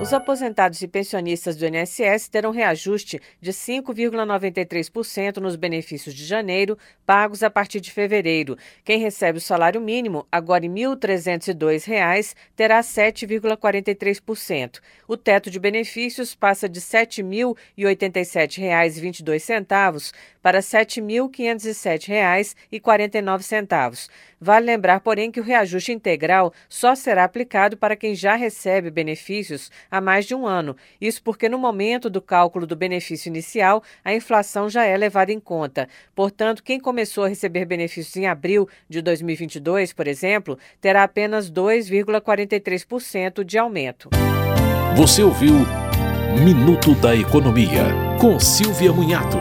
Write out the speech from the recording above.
Os aposentados e pensionistas do INSS terão reajuste de 5,93% nos benefícios de janeiro, pagos a partir de fevereiro. Quem recebe o salário mínimo, agora em R$ 1.302, terá 7,43%. O teto de benefícios passa de R$ 7.087,22 para R$ 7.507,49. Vale lembrar, porém, que o reajuste integral só será aplicado para quem já recebe benefícios há mais de um ano. Isso porque, no momento do cálculo do benefício inicial, a inflação já é levada em conta. Portanto, quem começou a receber benefícios em abril de 2022, por exemplo, terá apenas 2,43% de aumento. Você ouviu Minuto da Economia, com Silvia Munhato.